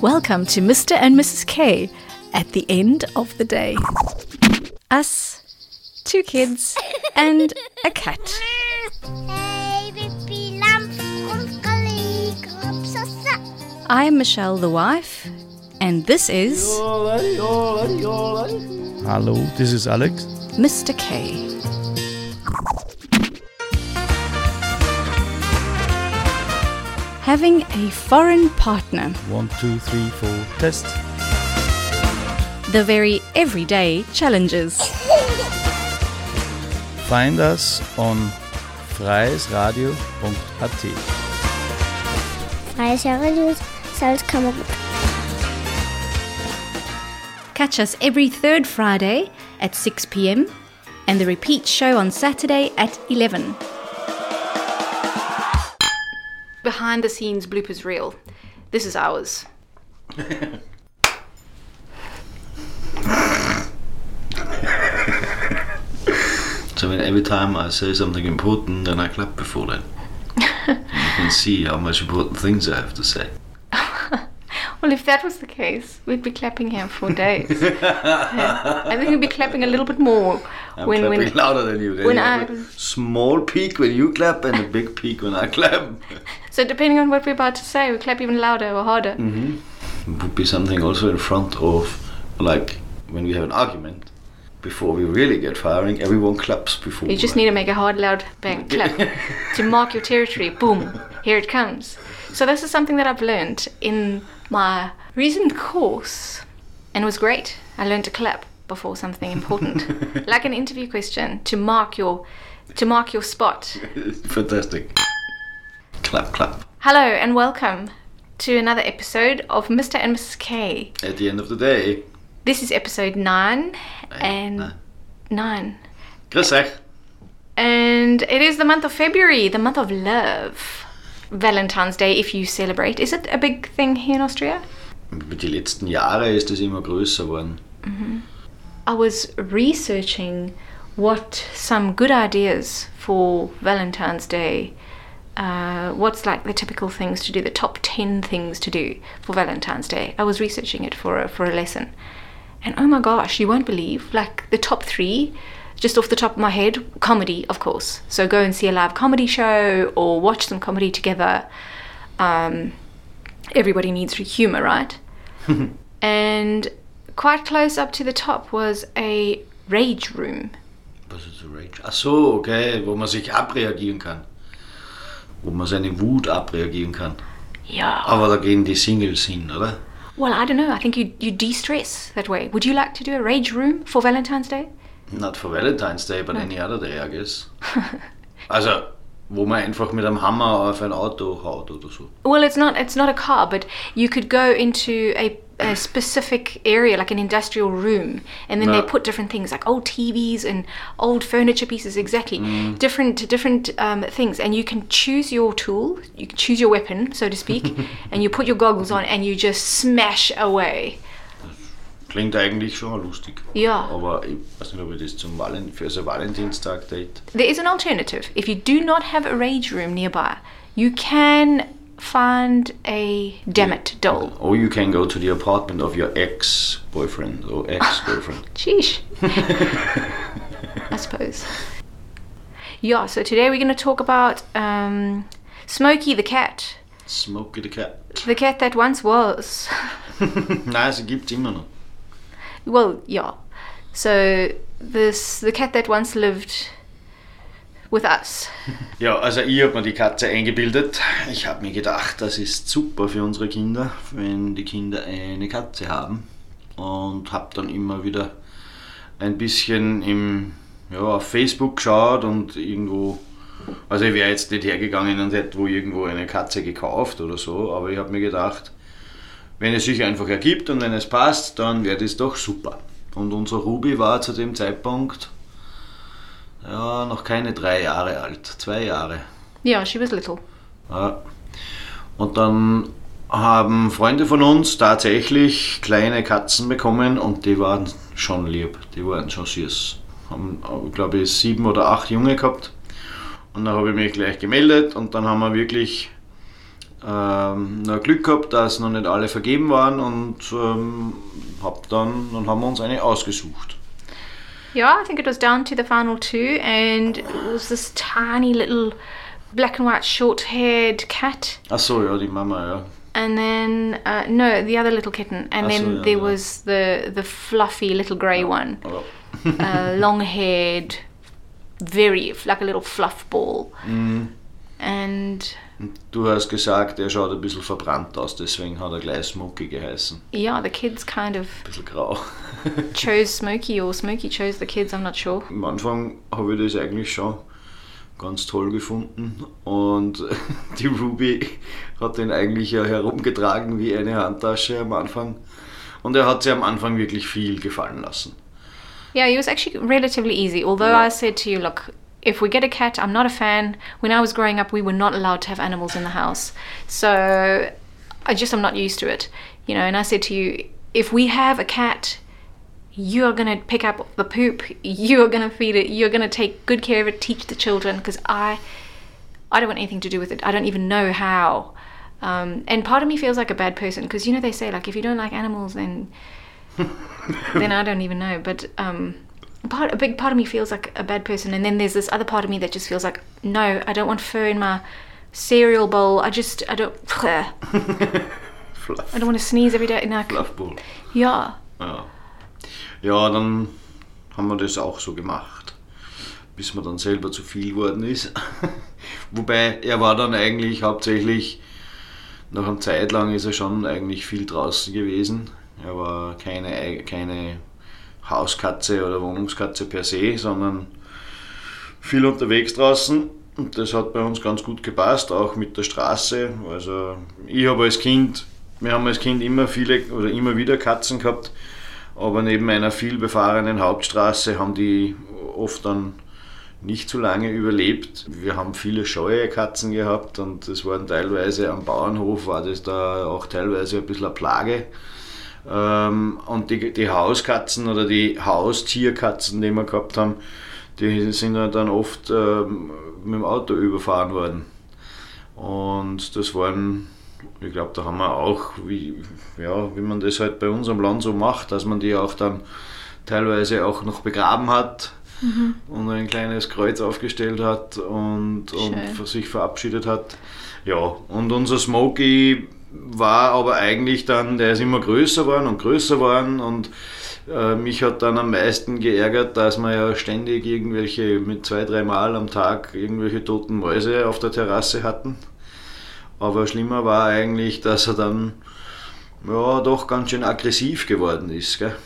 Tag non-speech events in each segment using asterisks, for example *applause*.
Welcome to Mr. and Mrs. K at the end of the day. Us, two kids, and a cat. *laughs* I'm Michelle, the wife, and this is Hello, this is Alex. Mr. K. Having a foreign partner, One, two, three, four, test. the very everyday challenges. Find us on freiesradio.at. Freies Radio Salzkammergut. Catch us every third Friday at 6 pm and the repeat show on Saturday at 11. Behind the scenes bloopers reel. This is ours. So every time I say something important, then I clap before then. *laughs* You can see how much important things I have to say. *laughs* Well, if that was the case, we'd be clapping here for days. Yeah. *laughs* I think we'd be clapping a little bit more I'm when clapping when louder than you. Then when you I- a small peak when you clap and a big peak when I clap. So depending on what we're about to say, we clap even louder or harder. Mm-hmm. would be something also in front of, like when we have an argument. Before we really get firing, everyone claps before. You just need to make a hard, loud bang *laughs* clap to mark your territory. Boom, here it comes. So this is something that I've learned in my recent course, and it was great. I learned to clap before something important, *laughs* like an interview question, to mark your to mark your spot. Fantastic. Clap, clap. Hello and welcome to another episode of Mr. and Mrs. K. At the end of the day, This is episode nine and nine. nine. Grüß euch. And it is the month of February, the month of love. Valentine's Day, if you celebrate. Is it a big thing here in Austria? Die letzten Jahre ist es immer größer geworden. Mm-hmm. I was researching what some good ideas for Valentine's Day. Uh, what's like the typical things to do, the top 10 things to do for Valentine's Day. I was researching it for a, for a lesson. And oh my gosh, you won't believe, like the top three, just off the top of my head, comedy, of course. So go and see a live comedy show or watch some comedy together. Um, everybody needs humor, right? *laughs* and quite close up to the top was a rage room. Was ist so Rage? Ach so, okay, wo man sich abreagieren kann. Wo man seine Wut abreagieren kann. Yeah. Aber da gehen die Singles hin, oder? Well, I don't know. I think you you de-stress that way. Would you like to do a rage room for Valentine's Day? Not for Valentine's Day, but any other day, I guess. *laughs* also, wo man einfach mit einem Hammer auf ein Auto haut oder so. Well, it's not it's not a car, but you could go into a, a specific area, like an industrial room, and then they put different things, like old TVs and old furniture pieces, exactly, different different um, things, and you can choose your tool, you can choose your weapon, so to speak, *laughs* and you put your goggles on and you just smash away. Klingt eigentlich schon lustig. Ja. Aber ich weiß nicht, ob ich das zum Valent für so ein Valentinstag-Date. There is an alternative. If you do not have a rage room nearby, you can find a damn it doll. Or you can go to the apartment of your ex-boyfriend or *laughs* ex-girlfriend. Sheesh. *laughs* I suppose. Yeah, so today we're going to talk about um, Smokey the cat. Smokey the Cat. The cat that once was. Gibt's immer noch. Well, yeah. So this the cat that once lived with us. Ja, also ich habe mir die Katze eingebildet. Ich habe mir gedacht, das ist super für unsere Kinder, wenn die Kinder eine Katze haben. Und habe dann immer wieder ein bisschen im, ja, auf Facebook geschaut und irgendwo, also ich wäre jetzt nicht hergegangen und hätte wo irgendwo eine Katze gekauft oder so, aber ich habe mir gedacht, wenn es sich einfach ergibt und wenn es passt, dann wäre das doch super. Und unser Ruby war zu dem Zeitpunkt ja, noch keine drei Jahre alt, zwei Jahre. Yeah, she was little. Ja. Und dann haben Freunde von uns tatsächlich kleine Katzen bekommen und die waren schon lieb, die waren schon süß. Haben, glaube ich, sieben oder acht Junge gehabt Und dann habe ich mich gleich gemeldet und dann haben wir wirklich ähm, noch Glück gehabt, dass noch nicht alle vergeben waren und ähm, hab dann, dann haben wir uns eine ausgesucht. Yeah, I think it was down to the final two, and it was this tiny little black and white short haired cat. I saw ja, die Mama, ja. And then, uh, no, the other little kitten. And Ah, then yeah, there yeah. was the, the fluffy little grey one. Aber, *laughs* uh, long haired, very, like a little fluff ball. And du hast gesagt, er schaut ein bisschen verbrannt aus, deswegen hat er gleich Smokey geheißen. yeah, the kids kind of Ein bisschen grau. *laughs* chose Smokey, or Smokey chose the kids, I'm not sure. Am Anfang habe ich das eigentlich schon ganz toll gefunden und *laughs* die Ruby hat den eigentlich ja herumgetragen wie eine Handtasche am Anfang und er hat sie am Anfang wirklich viel gefallen lassen. Yeah, it was actually relatively easy. Although I said to you, look, if we get a cat, I'm not a fan. When I was growing up, we were not allowed to have animals in the house. So I just am not used to it. You know, and I said to you, if we have a cat, you are going to pick up the poop, you are going to feed it, you're going to take good care of it, teach the children, because I, I don't want anything to do with it. I don't even know how. Um, and part of me feels like a bad person because you know they say like if you don't like animals then *laughs* then I don't even know. But um, part a big part of me feels like a bad person, and then there's this other part of me that just feels like no, I don't want fur in my cereal bowl. I just I don't *laughs* I Fluff, don't want to sneeze every day. No, Fluffball. yeah, Ja. ja, dann haben wir das auch so gemacht, bis mir dann selber zu viel geworden ist. *laughs* Wobei er war dann eigentlich hauptsächlich, nach einer Zeit lang ist er schon eigentlich viel draußen gewesen. Er war keine, ei- keine Hauskatze oder Wohnungskatze per se, sondern viel unterwegs draußen. Und das hat bei uns ganz gut gepasst, auch mit der Straße. Also ich habe als Kind, wir haben als Kind immer viele oder immer wieder Katzen gehabt, aber neben einer viel befahrenen Hauptstraße haben die oft dann nicht so lange überlebt. Wir haben viele scheue Katzen gehabt und das waren teilweise am Bauernhof, war das da auch teilweise ein bisschen eine Plage. Ähm, und die, die Hauskatzen oder die Haustierkatzen, die wir gehabt haben, die sind ja dann oft ähm, mit dem Auto überfahren worden. Und das waren, ich glaube, da haben wir auch, wie, ja, wie man das halt bei uns am Land so macht, dass man die auch dann teilweise auch noch begraben hat und ein kleines Kreuz aufgestellt hat und, und sich verabschiedet hat. Ja, und unser Smokey war aber eigentlich dann, der ist immer größer geworden und größer geworden und äh, mich hat dann am meisten geärgert, dass wir ja ständig irgendwelche, mit zwei, drei Mal am Tag irgendwelche toten Mäuse auf der Terrasse hatten. Aber schlimmer war eigentlich, dass er dann ja doch ganz schön aggressiv geworden ist. Gell?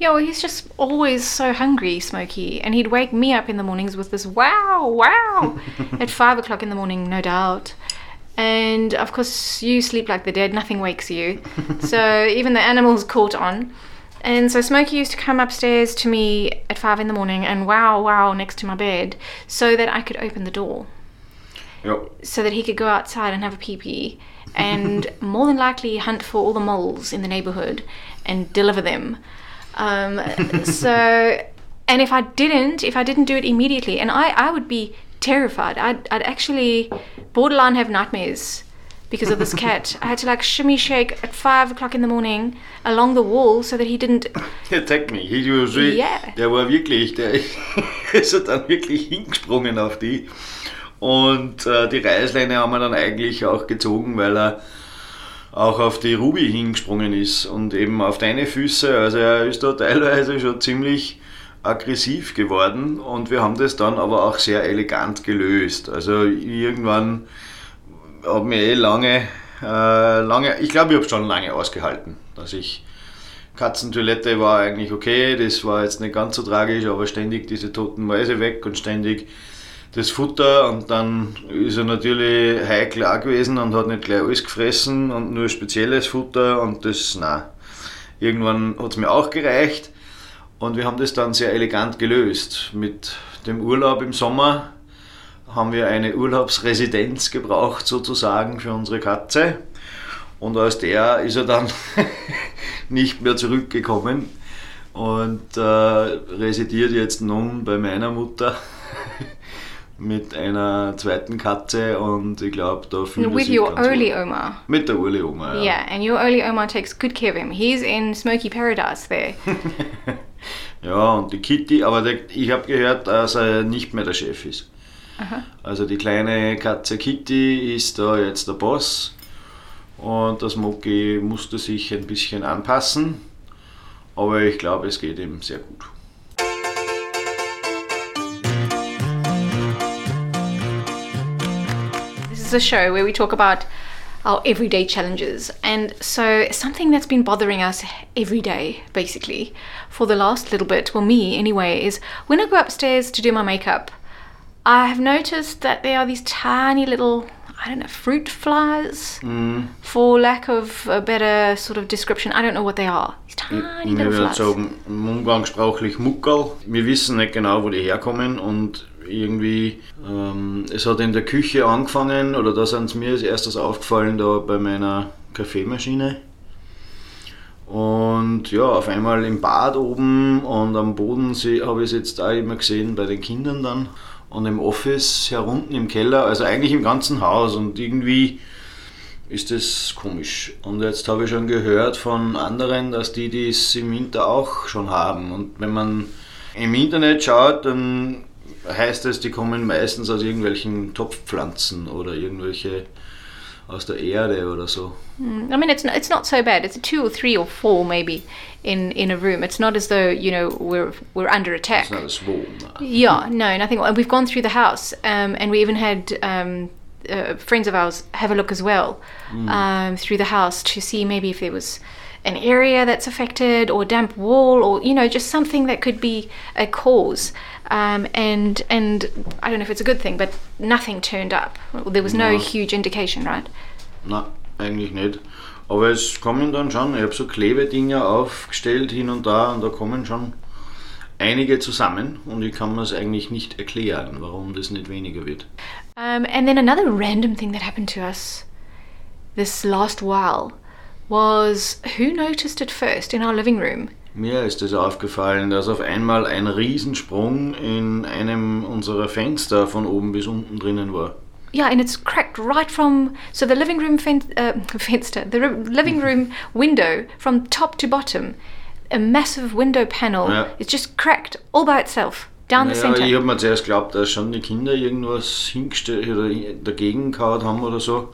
yeah. Well, he's just always so hungry, Smokey, and he'd wake me up in the mornings with this wow, wow, *laughs* at five o'clock in the morning, no doubt. And of course, you sleep like the dead, nothing wakes you. so *laughs* even the animals caught on. And so Smokey used to come upstairs to me at five in the morning and wow, wow next to my bed so that I could open the door, Ja, so that he could go outside and have a pee pee and *laughs* more than likely hunt for all the moles in the neighborhood and deliver them. Um, *laughs* so, and if I didn't, if I didn't do it immediately, and I, I would be terrified. I'd, I'd actually borderline have nightmares because of this *laughs* cat. I had to like shimmy shake at five o'clock in the morning along the wall so that he didn't. *laughs* attack me. He was really, Ja. Der war wirklich, der *laughs* ist er dann wirklich hingesprungen auf die. Und äh, die Reißleine haben wir dann eigentlich auch gezogen, weil er auch auf die Ruby hingesprungen ist und eben auf deine Füße. Also er ist da teilweise schon ziemlich aggressiv geworden und wir haben das dann aber auch sehr elegant gelöst. Also irgendwann habe mir eh lange, äh, lange, ich glaube, ich habe schon lange ausgehalten, dass ich Katzentoilette war eigentlich okay, das war jetzt nicht ganz so tragisch, aber ständig diese toten Mäuse weg und ständig das Futter und dann ist er natürlich heikel auch gewesen und hat nicht gleich alles gefressen und nur spezielles Futter und das, na Irgendwann hat es mir auch gereicht und wir haben das dann sehr elegant gelöst. Mit dem Urlaub im Sommer haben wir eine Urlaubsresidenz gebraucht sozusagen für unsere Katze und aus der ist er dann *laughs* nicht mehr zurückgekommen und äh, residiert jetzt nun bei meiner Mutter *laughs* mit einer zweiten Katze und ich glaube, da fühlt er With sich your Oli. Oma. Mit der Uli Oma, ja. Yeah, and your Oli Oma takes good care of him. He's in Smoky Paradise there. *laughs* Ja, und die Kitty, aber der, ich habe gehört, dass er nicht mehr der Chef ist. Also die kleine Katze Kitty ist da jetzt der Boss und das Moki musste sich ein bisschen anpassen, aber ich glaube, es geht ihm sehr gut. This is a show where we talk about our everyday challenges. And so, something that's been bothering us every day, basically, for the last little bit, well, me anyway, is when I go upstairs to do my makeup, I have noticed that there are these tiny little, I don't know, fruit flies, mm. for lack of a better sort of description. I don't know what they are. These tiny Wir little flies. sagen, umgangssprachlich Muckerl. Wir wissen nicht genau, wo die herkommen und irgendwie, ähm, es hat in der Küche angefangen oder da sind mir als erstes aufgefallen, da bei meiner Kaffeemaschine. Und ja, auf einmal im Bad oben und am Boden habe ich es jetzt auch immer gesehen bei den Kindern dann. Und im Office herunten im Keller, also eigentlich im ganzen Haus und irgendwie ist das komisch. Und jetzt habe ich schon gehört von anderen, dass die das im Winter auch schon haben. Und wenn man im Internet schaut, dann heißt es, die kommen meistens aus irgendwelchen Topfpflanzen oder irgendwelche aus der Erde oder so. I mean, it's not, it's not so bad. It's a two or three or four maybe in, in a room. It's not as though you know we're we're under attack. It's not a swarm. Yeah, no, nothing. And we've gone through the house, um, and we even had um, uh, friends of ours have a look as well um, through the house to see maybe if there was an area that's affected or damp wall or you know just something that could be a cause. Um, and and I don't know if it's a good thing, but nothing turned up. There was no No. huge indication, right? Nein, eigentlich nicht. Aber es kommen dann schon, ich habe so Klebedinger aufgestellt hin und da und da kommen schon einige zusammen und ich kann mir es eigentlich nicht erklären, warum das nicht weniger wird. Um, and then another random thing that happened to us this last while was who noticed it first in our living room? Mir ist es aufgefallen, dass auf einmal ein Riesensprung in einem unserer Fenster von oben bis unten drinnen war. Yeah, and it's cracked right from so the living room fen- uh, *laughs* fenster, the living room window from top to bottom. A massive window panel Yeah. is just cracked all by itself down the Naja, center. ich habe mir zuerst geglaubt, dass schon die Kinder irgendwas hingestellt oder dagegen gehauen haben oder so.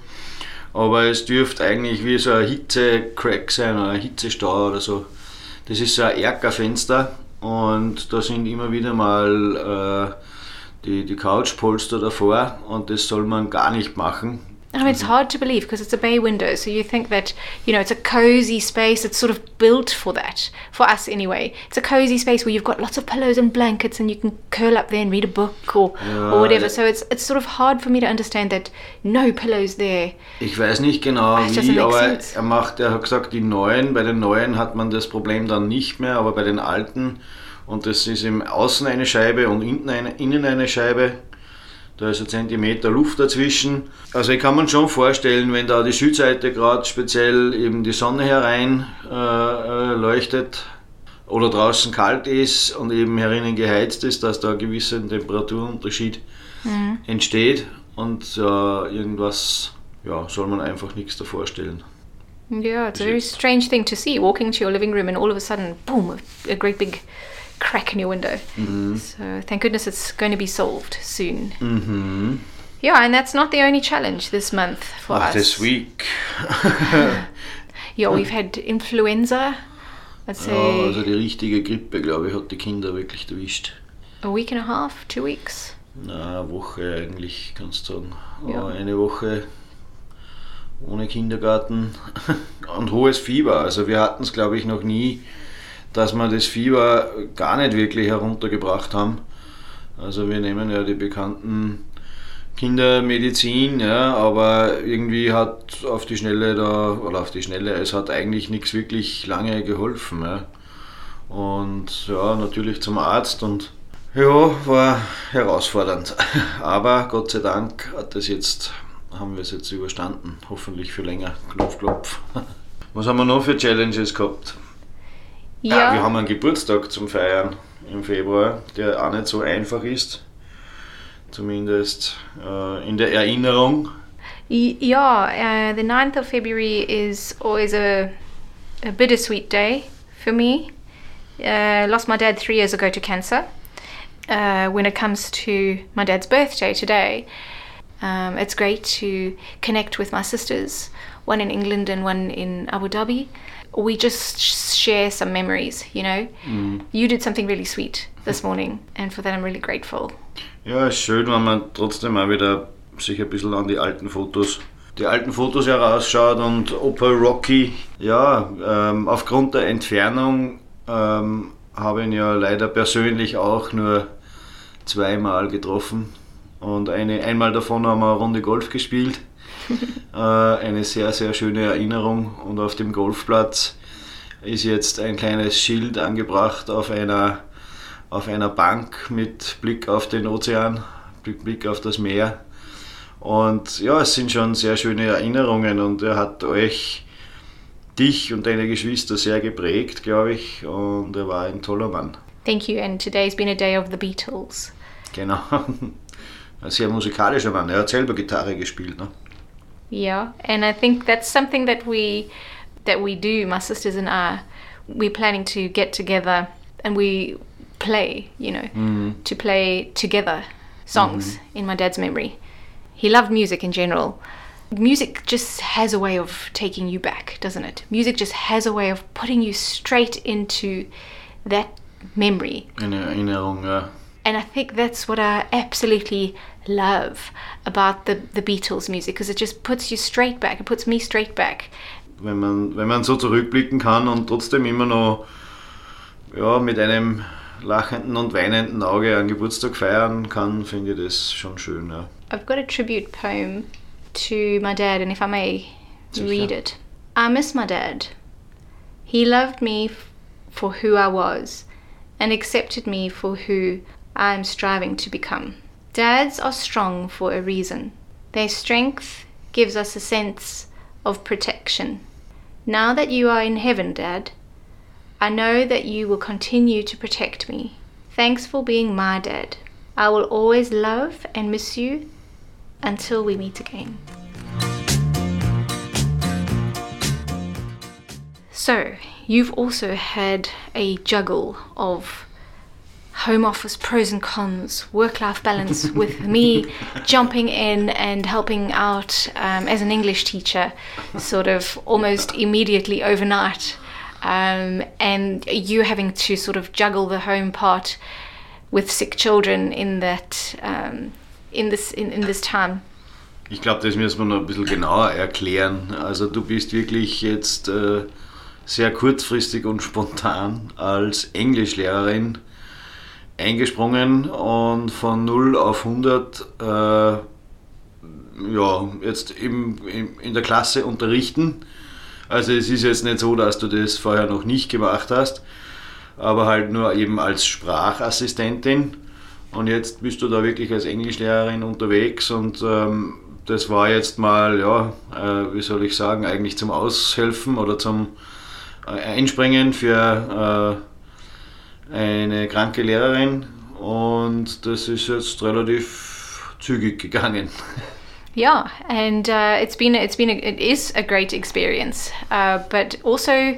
Aber es dürfte eigentlich wie so ein Hitzecrack sein oder ein Hitzestau oder so. Das ist so ein Erkerfenster und da sind immer wieder mal äh, die, die Couchpolster davor und das soll man gar nicht machen. I mean, it's hard to believe because it's a bay window, so you think that, you know, it's a cozy space. It's sort of built for that, for us anyway. It's a cozy space where you've got lots of pillows and blankets and you can curl up there and read a book or, or whatever. Yeah. So it's it's sort of hard for me to understand that no pillows there. Ich weiß nicht genau Ah, wie, aber sense. er macht, er hat gesagt, die neuen, bei den neuen hat man das Problem dann nicht mehr, aber bei den alten, und das ist im Außen eine Scheibe und innen eine, innen eine Scheibe, da ist ein Zentimeter Luft dazwischen. Also ich kann mir schon vorstellen, wenn da die Südseite gerade speziell eben die Sonne herein äh, äh, leuchtet oder draußen kalt ist und eben herinnen geheizt ist, dass da ein gewisser Temperaturunterschied entsteht und äh, irgendwas, ja, soll man einfach nichts davor stellen. Yeah, it's a very strange thing to see. Walking to your living room and all of a sudden, boom, a great big crack in your window. So thank goodness it's going to be solved soon. Mhm. Yeah, and that's not the only challenge this month for Ach, us. this week. *laughs* Yeah, we've had influenza. I'd say Ja, also die richtige Grippe, glaube ich, hat die Kinder wirklich erwischt. a week and a half, two weeks. Na, eine Woche eigentlich, kannst du sagen. Ja. Aber Eine Woche ohne Kindergarten *laughs* und hohes Fieber. Also wir hatten es, glaube ich, noch nie, dass wir das Fieber gar nicht wirklich heruntergebracht haben. Also wir nehmen ja die bekannten Kindermedizin, ja, aber irgendwie hat auf die Schnelle da, oder auf die Schnelle, es hat eigentlich nichts wirklich lange geholfen. Ja. Und ja, natürlich zum Arzt und ja, war herausfordernd. *laughs* Aber Gott sei Dank hat das jetzt, haben wir es jetzt überstanden. Hoffentlich für länger. Klopf, klopf. *laughs* Was haben wir noch für Challenges gehabt? Yeah. Ah, wir haben einen Geburtstag zum Feiern im Februar, der auch nicht so einfach ist. zumindest äh, in der Erinnerung. Yeah, uh, the 9th of February is always a, a bittersweet day for me. Uh, lost my dad three years ago to cancer. Uh, when it comes to my dad's birthday today, um, it's great to connect with my sisters, one in England and one in Abu Dhabi. We just sh- share some memories, you know. You did something really sweet this morning, and for that I'm really grateful. Ja, ist schön, wenn man trotzdem auch wieder sich ein bisschen an die alten Fotos, die alten Fotos herausschaut und Opa Rocky, ja, ähm, aufgrund der Entfernung ähm, habe ich ihn ja leider persönlich auch nur zweimal getroffen und eine, einmal davon haben wir eine Runde Golf gespielt. *laughs* äh, eine sehr, sehr schöne Erinnerung und auf dem Golfplatz ist jetzt ein kleines Schild angebracht auf einer auf einer Bank mit Blick auf den Ozean, Blick, Blick auf das Meer. Und ja, es sind schon sehr schöne Erinnerungen und er hat euch, dich und deine Geschwister sehr geprägt, glaube ich. Und er war ein toller Mann. Thank you, and today's been a day of the Beatles. Genau. *laughs* Ein sehr musikalischer Mann. Er hat selber Gitarre gespielt. Ne? Yeah, and I think that's something that we that we do. My sisters and I, we're planning to get together and we play. You know, to play together songs in my dad's memory. He loved music in general. Music just has a way of taking you back, doesn't it? Music just has a way of putting you straight into that memory. Eine Erinnerung, ja. And I think that's what I absolutely love about the, the Beatles music because it just puts you straight back. It puts me straight back. Wenn man, wenn man so zurückblicken kann und trotzdem immer noch ja, mit einem lachenden und weinenden Auge einen Geburtstag feiern kann, finde ich das schon schön. Ja. I've got a tribute poem to my dad, and if I may Sicher. read it. I miss my dad. He loved me for who I was and accepted me for who I am striving to become. Dads are strong for a reason. Their strength gives us a sense of protection. Now that you are in heaven, Dad, I know that you will continue to protect me. Thanks for being my dad. I will always love and miss you until we meet again. So, you've also had a juggle of home office pros and cons, work life balance *laughs* with me jumping in and helping out um, as an English teacher, sort of almost immediately overnight. Um, and you having to sort of juggle the home part with sick children in that um, in this in, in this time. Ich glaube, das müssen wir noch ein bisschen genauer erklären. Also du bist wirklich jetzt äh, sehr kurzfristig und spontan als Englischlehrerin eingesprungen und von 0 auf 100 äh, ja, jetzt im, im, in der Klasse unterrichten. Also es ist jetzt nicht so, dass du das vorher noch nicht gemacht hast, aber halt nur eben als Sprachassistentin. Und jetzt bist du da wirklich als Englischlehrerin unterwegs und ähm, das war jetzt mal, ja, äh, wie soll ich sagen, eigentlich zum Aushelfen oder zum äh, Einspringen für äh, eine kranke Lehrerin und das ist jetzt relativ zügig gegangen. Yeah, and uh, it's been it's been a, it is a great experience, uh, but also.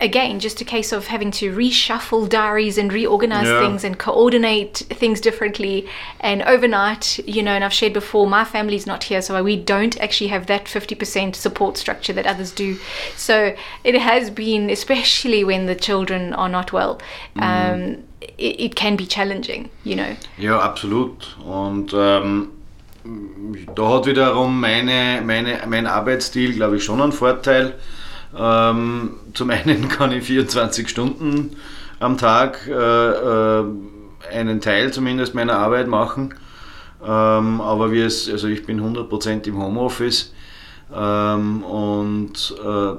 Again, just a case of having to reshuffle diaries and reorganize Yeah. things and coordinate things differently. And overnight, you know, and I've shared before, my family's not here, so we don't actually have that 50% support structure that others do. So it has been, especially when the children are not well, um, it, it can be challenging, you know. Ja, absolut. Und ähm, da hat wiederum meine, meine, mein Arbeitsstil, glaube ich, schon einen Vorteil. Ähm, zum einen *laughs* kann ich 24 Stunden am Tag äh, äh, einen Teil zumindest meiner Arbeit machen. Ähm, aber wie es, also ich bin 100% im Homeoffice ähm, und äh,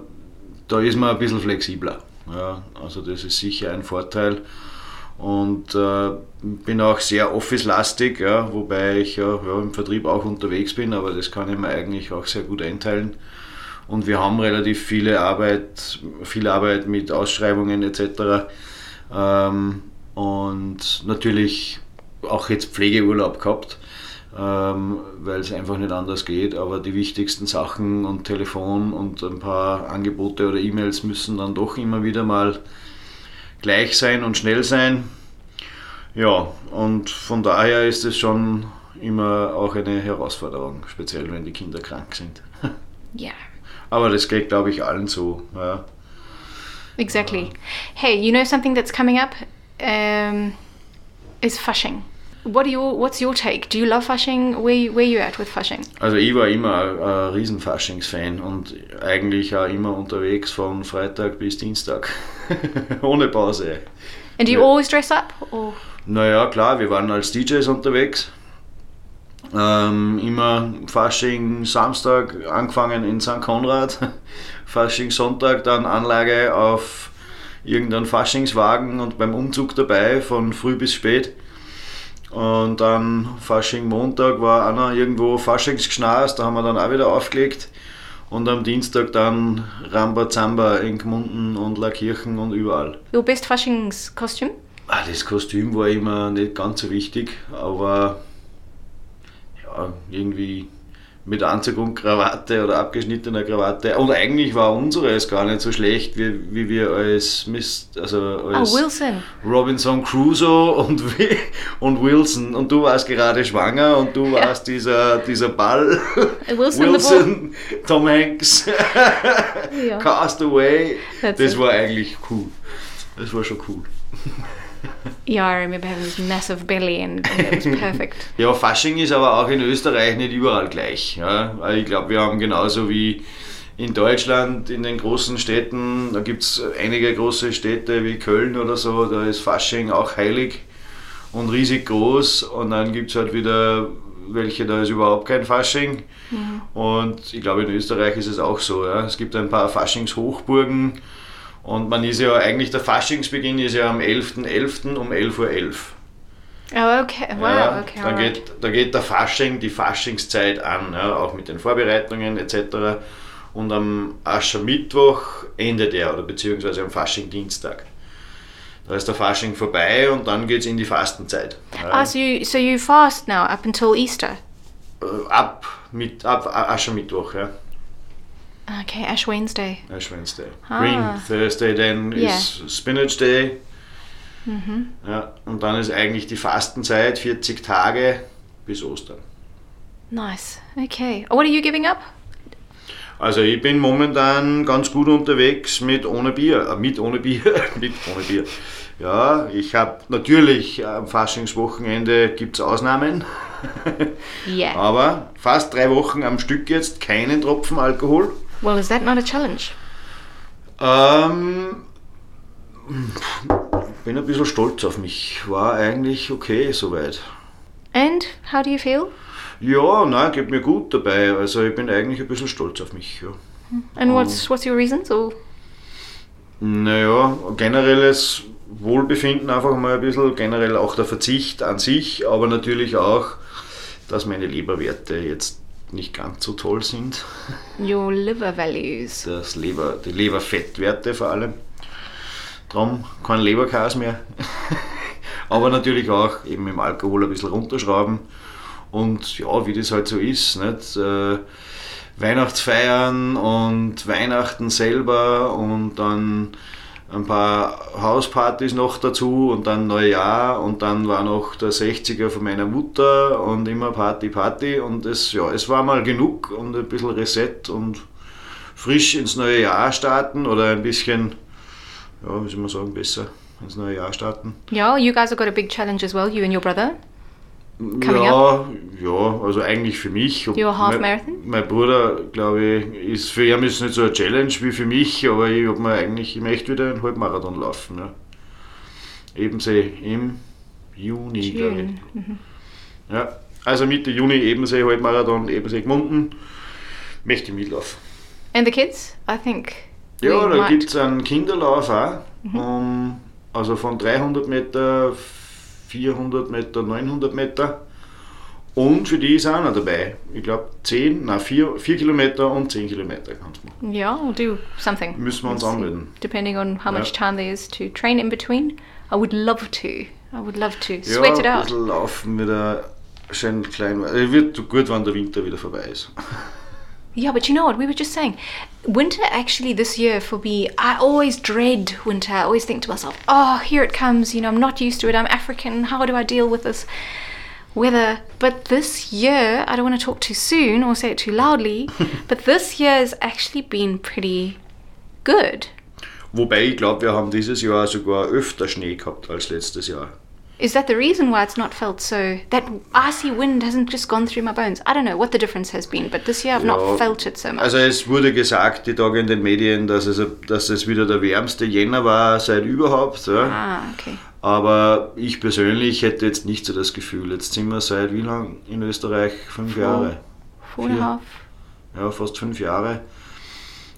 da ist man ein bisschen flexibler. Ja, also das ist sicher ein Vorteil und äh, bin auch sehr office-lastig, ja, wobei ich ja, ja, im Vertrieb auch unterwegs bin, aber das kann ich mir eigentlich auch sehr gut einteilen. Und wir haben relativ viele Arbeit, viel Arbeit mit Ausschreibungen etc. Ähm, und natürlich auch jetzt Pflegeurlaub gehabt, ähm, weil es einfach nicht anders geht. Aber die wichtigsten Sachen und Telefon und ein paar Angebote oder E-Mails müssen dann doch immer wieder mal gleich sein und schnell sein. Ja, und von daher ist es schon immer auch eine Herausforderung, speziell wenn die Kinder krank sind. *laughs* Yeah. Aber das geht, glaube ich, allen so. Ja. Exactly. Hey, you know something that's coming up um, is Fasching. What are your What's your take? Do you love Fasching? Where Where you at with Fasching? Also ich war immer ein, ein riesen Faschingsfan und eigentlich auch immer unterwegs von Freitag bis Dienstag. *laughs* Ohne Pause. And do you Yeah. always dress up? Or Naja, klar, wir waren als DJs unterwegs. Ähm, immer Fasching Samstag angefangen in St. Konrad, *laughs* Fasching Sonntag dann Anlage auf irgendeinen Faschingswagen und beim Umzug dabei von früh bis spät. Und dann Fasching Montag war auch noch irgendwo Faschingsgeschnast, da haben wir dann auch wieder aufgelegt. Und am Dienstag dann Rambazamba in Gmunden und Lackirchen und überall. your best Fasching's costume? Ah, das Kostüm war immer nicht ganz so wichtig, aber ja, irgendwie mit Anzug und Krawatte oder abgeschnittener Krawatte. Und eigentlich war unseres gar nicht so schlecht, wie, wie wir als, Mist, also Oh, als Wilson. Robinson Crusoe und, *laughs* und Wilson. Und du warst gerade schwanger und du warst dieser, dieser Ball. Wilson, the ball. Wilson, Tom Hanks, Ja. Castaway. Das war eigentlich cool. Das war schon cool. I remember having this massive belly and, it was perfect. *laughs* Ja, Fasching ist aber auch in Österreich nicht überall gleich. Ja. Ich glaube, wir haben genauso wie in Deutschland, in den großen Städten, da gibt es einige große Städte wie Köln oder so, da ist Fasching auch heilig und riesig groß. Und dann gibt es halt wieder welche, da ist überhaupt kein Fasching. Und ich glaube, in Österreich ist es auch so. Ja. Es gibt ein paar Faschingshochburgen. Und man ist ja eigentlich, der Faschingsbeginn ist ja am 11.11. um 11.11 Uhr. Oh, okay. Wow. Ja, okay. dann geht, da geht der Fasching, die Faschingszeit an, ja, auch mit den Vorbereitungen etc. Und am Aschermittwoch endet er, oder beziehungsweise am Faschingdienstag. Da ist der Fasching vorbei und dann geht es in die Fastenzeit. Ja, Ah, so you so you fast now up until Easter. Äh, ab, mit, ab Aschermittwoch, ja. Okay, Ash Wednesday. Ash Wednesday. Ah. Green Thursday dann Ja. ist Spinach Day. Mhm. Ja, und dann ist eigentlich die Fastenzeit 40 Tage bis Ostern. Nice. Okay. What are you giving up? Also ich bin momentan ganz gut unterwegs mit ohne Bier, äh, mit ohne Bier, *laughs* mit ohne Bier. Ja, ich habe natürlich am Faschingswochenende gibt es Ausnahmen, Yeah. *laughs* aber fast drei Wochen am Stück jetzt keinen Tropfen Alkohol. Well, is that not a challenge? Ähm, bin ein bisschen stolz auf mich, war eigentlich okay soweit. And how do you feel? Ja, nein, geht mir gut dabei, also ich bin eigentlich ein bisschen stolz auf mich. Ja. And what's what's your reasons? Or Naja, generelles Wohlbefinden einfach mal ein bisschen, generell auch der Verzicht an sich, aber natürlich auch, dass meine Leberwerte jetzt nicht ganz so toll sind. your liver values? Das Leber, die Leberfettwerte vor allem. Drum kein Leberkas mehr. *laughs* aber natürlich auch eben im Alkohol ein bisschen runterschrauben. Und ja, wie das halt so ist, nicht? Äh, Weihnachtsfeiern und Weihnachten selber und dann ein paar Hauspartys noch dazu und dann Neujahr und dann war noch der 60er von meiner Mutter und immer Party, Party und es, ja, es war mal genug und ein bisschen Reset und frisch ins neue Jahr starten oder ein bisschen, ja, wie soll man sagen, besser ins neue Jahr starten. Yeah, you guys have got a big challenge as well. You and your brother. Coming ja, ja, also eigentlich für mich. Your half mein, marathon? Mein Bruder, glaube ich, ist für ihn ist nicht so eine Challenge wie für mich, aber ich habe mir eigentlich, ich möchte wieder einen Halbmarathon laufen. Ja. Ebensee im Juni, glaube ich. Ja, also Mitte Juni Ebensee Halbmarathon, Ebensee Gmunden. Möchte ich mitlaufen. And the kids? I think. Ja, da gibt es einen Kinderlauf auch. Mhm. Um, also von 300 Meter, 400 Meter, 900 Meter. Und für die ist auch noch dabei. Ich glaube 10, nein 4, 4 Kilometer und 10 Kilometer kannst du machen. Yeah, I'll do something. Müssen wir uns see. anmelden. Depending on how much time there is to train in between. I would love to. I would love to. Ja, Sweat it ein out. laufen wieder schön klein. Es wird gut, wenn der Winter wieder vorbei ist. *laughs* Yeah, but you know what? We were just saying, winter actually this year for me, I always dread winter. I always think to myself, oh, here it comes. You know, I'm not used to it. I'm African. How do I deal with this weather? But this year, I don't want to talk too soon or say it too loudly, *laughs* but this year has actually been pretty good. Wobei ich glaube, wir haben dieses Jahr sogar öfter Schnee gehabt als letztes Jahr. Is that the reason why it's not felt so? That icy wind hasn't just gone through my bones. I don't know what the difference has been, but this year I've Ja, not felt it so much. Also es wurde gesagt, die Tage in den Medien, dass es, dass es wieder der wärmste Jänner war seit überhaupt. Ja. ah, okay. Aber ich persönlich hätte jetzt nicht so das Gefühl. Jetzt sind wir seit wie lang in Österreich? Fünf Four. Jahre. Four and a Vier. half. Ja, fast fünf Jahre.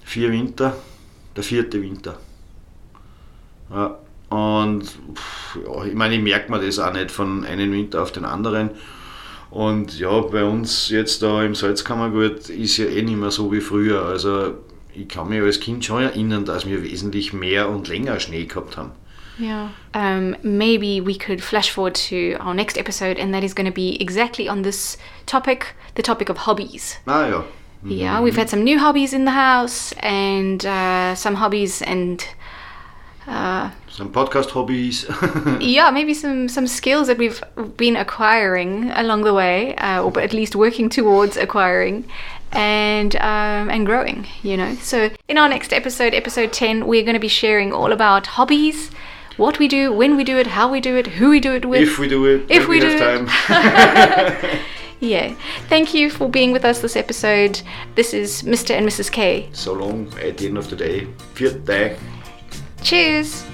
Vier Winter. Der vierte Winter. Ja. Und pff, ja, ich meine, ich merke mir das auch nicht von einem Winter auf den anderen. Und ja, bei uns jetzt da im Salzkammergut ist ja eh nicht mehr so wie früher. Also ich kann mich als Kind schon erinnern, dass wir wesentlich mehr und länger Schnee gehabt haben. Yeah. Um, maybe we could flash forward to our next episode, and that is going to be exactly on this topic the topic of hobbies. Ah ja. Yeah, we've had some new hobbies in the house, and uh, some hobbies, and uh, Some podcast hobbies *laughs* yeah, maybe some, some skills that we've been acquiring along the way, uh, or at least working towards acquiring. And um, and growing, you know. So in our next episode, episode ten, we're going to be sharing all about hobbies, what we do, when we do it, how we do it, who we do it with. if we do it, If we we, do have it. time. *laughs* Yeah. Thank you for being with us this episode. This is Mr. and Mrs. K. so long at the end of the day. Tag. Tschüss!